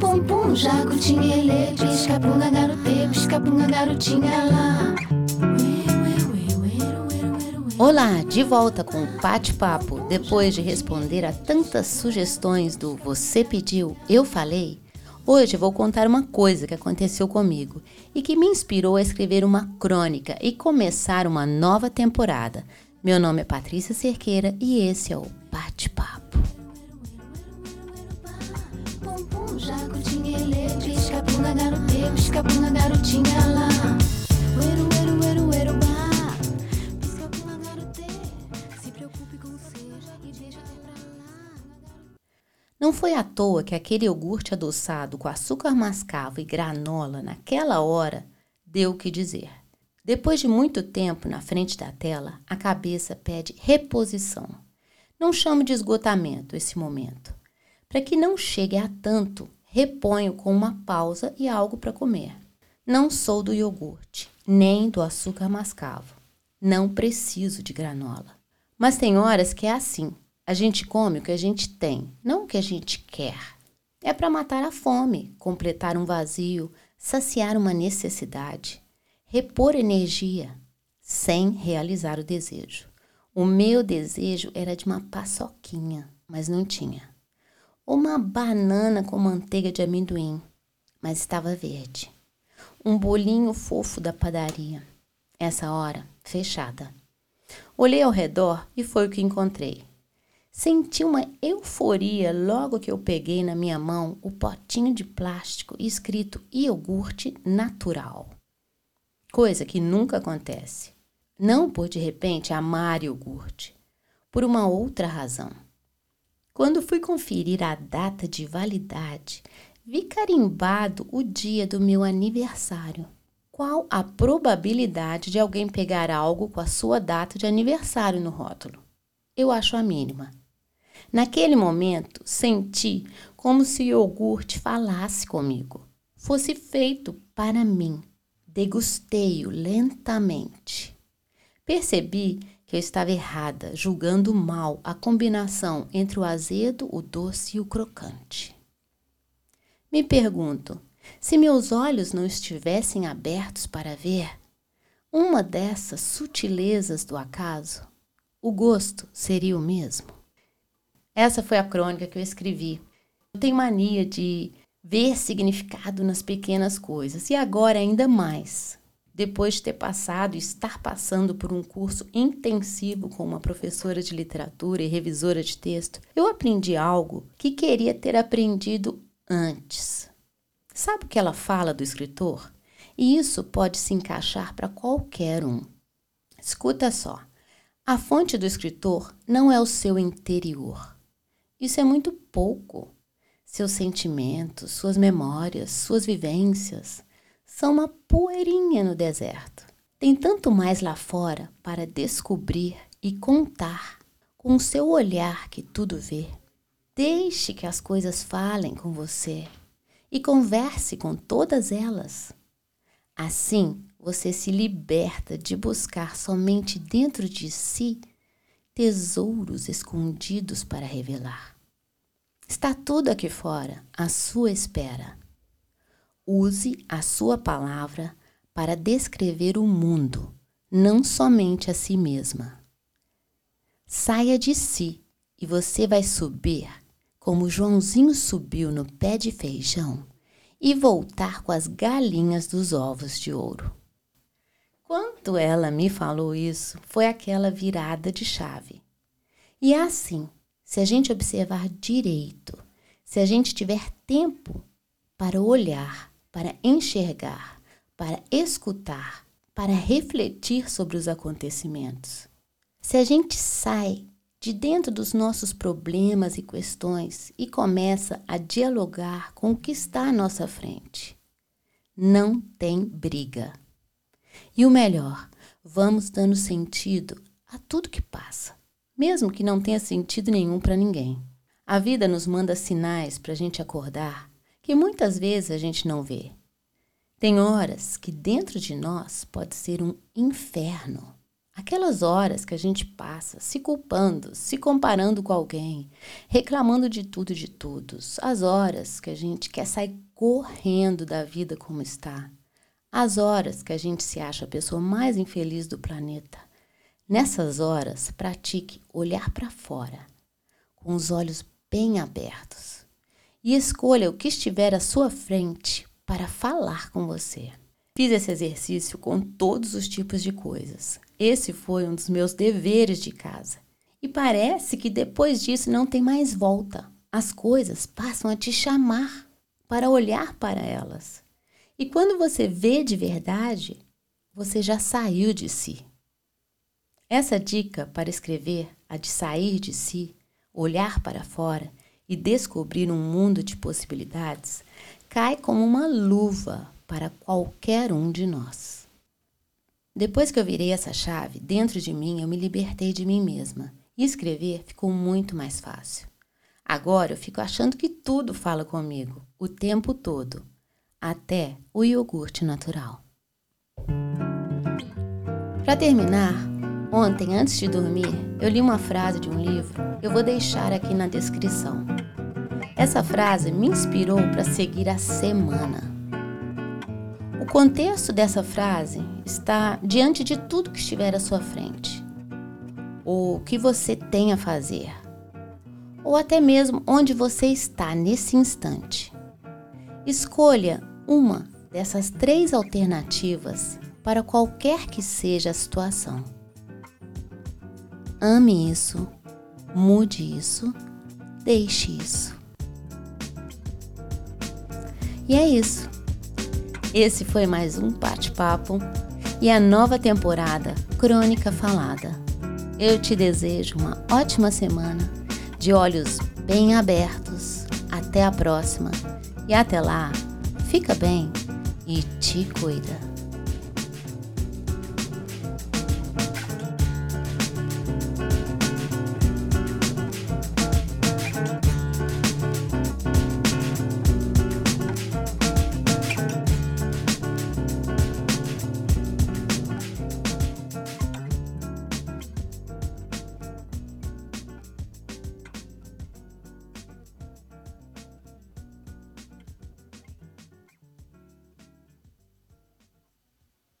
Pum pum, jacutinha, ele, piscapunga, garote, piscapunga, garotinha lá. Olá, de volta com o Pate Papo. Depois de responder a tantas sugestões do Você Pediu, Eu Falei, hoje vou contar uma coisa que aconteceu comigo e que me inspirou a escrever uma crônica e começar uma nova temporada. Meu nome é Patrícia Cerqueira e esse é o Pate Papo. garotinha lá. Não foi à toa que aquele iogurte adoçado com açúcar mascavo e granola naquela hora deu o que dizer. Depois de muito tempo na frente da tela, a cabeça pede reposição. Não chamo de esgotamento esse momento. Para que não chegue a tanto, reponho com uma pausa e algo para comer. Não sou do iogurte, nem do açúcar mascavo. Não preciso de granola. Mas tem horas que é assim. A gente come o que a gente tem, não o que a gente quer. É para matar a fome, completar um vazio, saciar uma necessidade, repor energia, sem realizar o desejo. O meu desejo era de uma paçoquinha, mas não tinha uma banana com manteiga de amendoim, mas estava verde. Um bolinho fofo da padaria. Essa hora, fechada. Olhei ao redor e foi o que encontrei. Senti uma euforia logo que eu peguei na minha mão o potinho de plástico escrito iogurte natural. Coisa que nunca acontece. Não por de repente amar iogurte, por uma outra razão. Quando fui conferir a data de validade, vi carimbado o dia do meu aniversário. Qual a probabilidade de alguém pegar algo com a sua data de aniversário no rótulo? Eu acho a mínima. Naquele momento, senti como se o iogurte falasse comigo, fosse feito para mim. Degustei-o lentamente. Percebi que eu estava errada, julgando mal a combinação entre o azedo, o doce e o crocante. Me pergunto, se meus olhos não estivessem abertos para ver uma dessas sutilezas do acaso, o gosto seria o mesmo? Essa foi a crônica que eu escrevi. Eu tenho mania de ver significado nas pequenas coisas e agora ainda mais depois de ter passado e estar passando por um curso intensivo com uma professora de literatura e revisora de texto, eu aprendi algo que queria ter aprendido antes. Sabe o que ela fala do escritor? E isso pode se encaixar para qualquer um. Escuta só. A fonte do escritor não é o seu interior. Isso é muito pouco. Seus sentimentos, suas memórias, suas vivências, são uma poeirinha no deserto. Tem tanto mais lá fora para descobrir e contar com o seu olhar que tudo vê. Deixe que as coisas falem com você e converse com todas elas. Assim, você se liberta de buscar somente dentro de si tesouros escondidos para revelar. Está tudo aqui fora, à sua espera. Use a sua palavra para descrever o mundo, não somente a si mesma. Saia de si e você vai subir como Joãozinho subiu no pé de feijão e voltar com as galinhas dos ovos de ouro. Quando ela me falou isso, foi aquela virada de chave. E é assim, se a gente observar direito, se a gente tiver tempo para olhar para enxergar, para escutar, para refletir sobre os acontecimentos. Se a gente sai de dentro dos nossos problemas e questões e começa a dialogar com o que está à nossa frente, não tem briga. E o melhor, vamos dando sentido a tudo que passa, mesmo que não tenha sentido nenhum para ninguém. A vida nos manda sinais para a gente acordar que muitas vezes a gente não vê. Tem horas que dentro de nós pode ser um inferno. Aquelas horas que a gente passa se culpando, se comparando com alguém, reclamando de tudo e de todos. As horas que a gente quer sair correndo da vida como está. As horas que a gente se acha a pessoa mais infeliz do planeta. Nessas horas, pratique olhar para fora, com os olhos bem abertos, e escolha o que estiver à sua frente para falar com você. Fiz esse exercício com todos os tipos de coisas. Esse foi um dos meus deveres de casa. E parece que depois disso não tem mais volta. As coisas passam a te chamar para olhar para elas. E quando você vê de verdade, você já saiu de si. Essa dica para escrever, a de sair de si, olhar para fora e descobrir um mundo de possibilidades, cai como uma luva para qualquer um de nós. Depois que eu virei essa chave, dentro de mim eu me libertei de mim mesma e escrever ficou muito mais fácil. Agora eu fico achando que tudo fala comigo, o tempo todo, até o iogurte natural. Para terminar, ontem antes de dormir, eu li uma frase de um livro, eu vou deixar aqui na descrição. Essa frase me inspirou para seguir a semana. O contexto dessa frase está diante de tudo que estiver à sua frente, ou o que você tem a fazer, ou até mesmo onde você está nesse instante. Escolha uma dessas três alternativas para qualquer que seja a situação. Ame isso, mude isso, deixe isso. E é isso. Esse foi mais um bate-papo e a nova temporada Crônica Falada. Eu te desejo uma ótima semana, de olhos bem abertos. Até a próxima e até lá, fica bem e te cuida.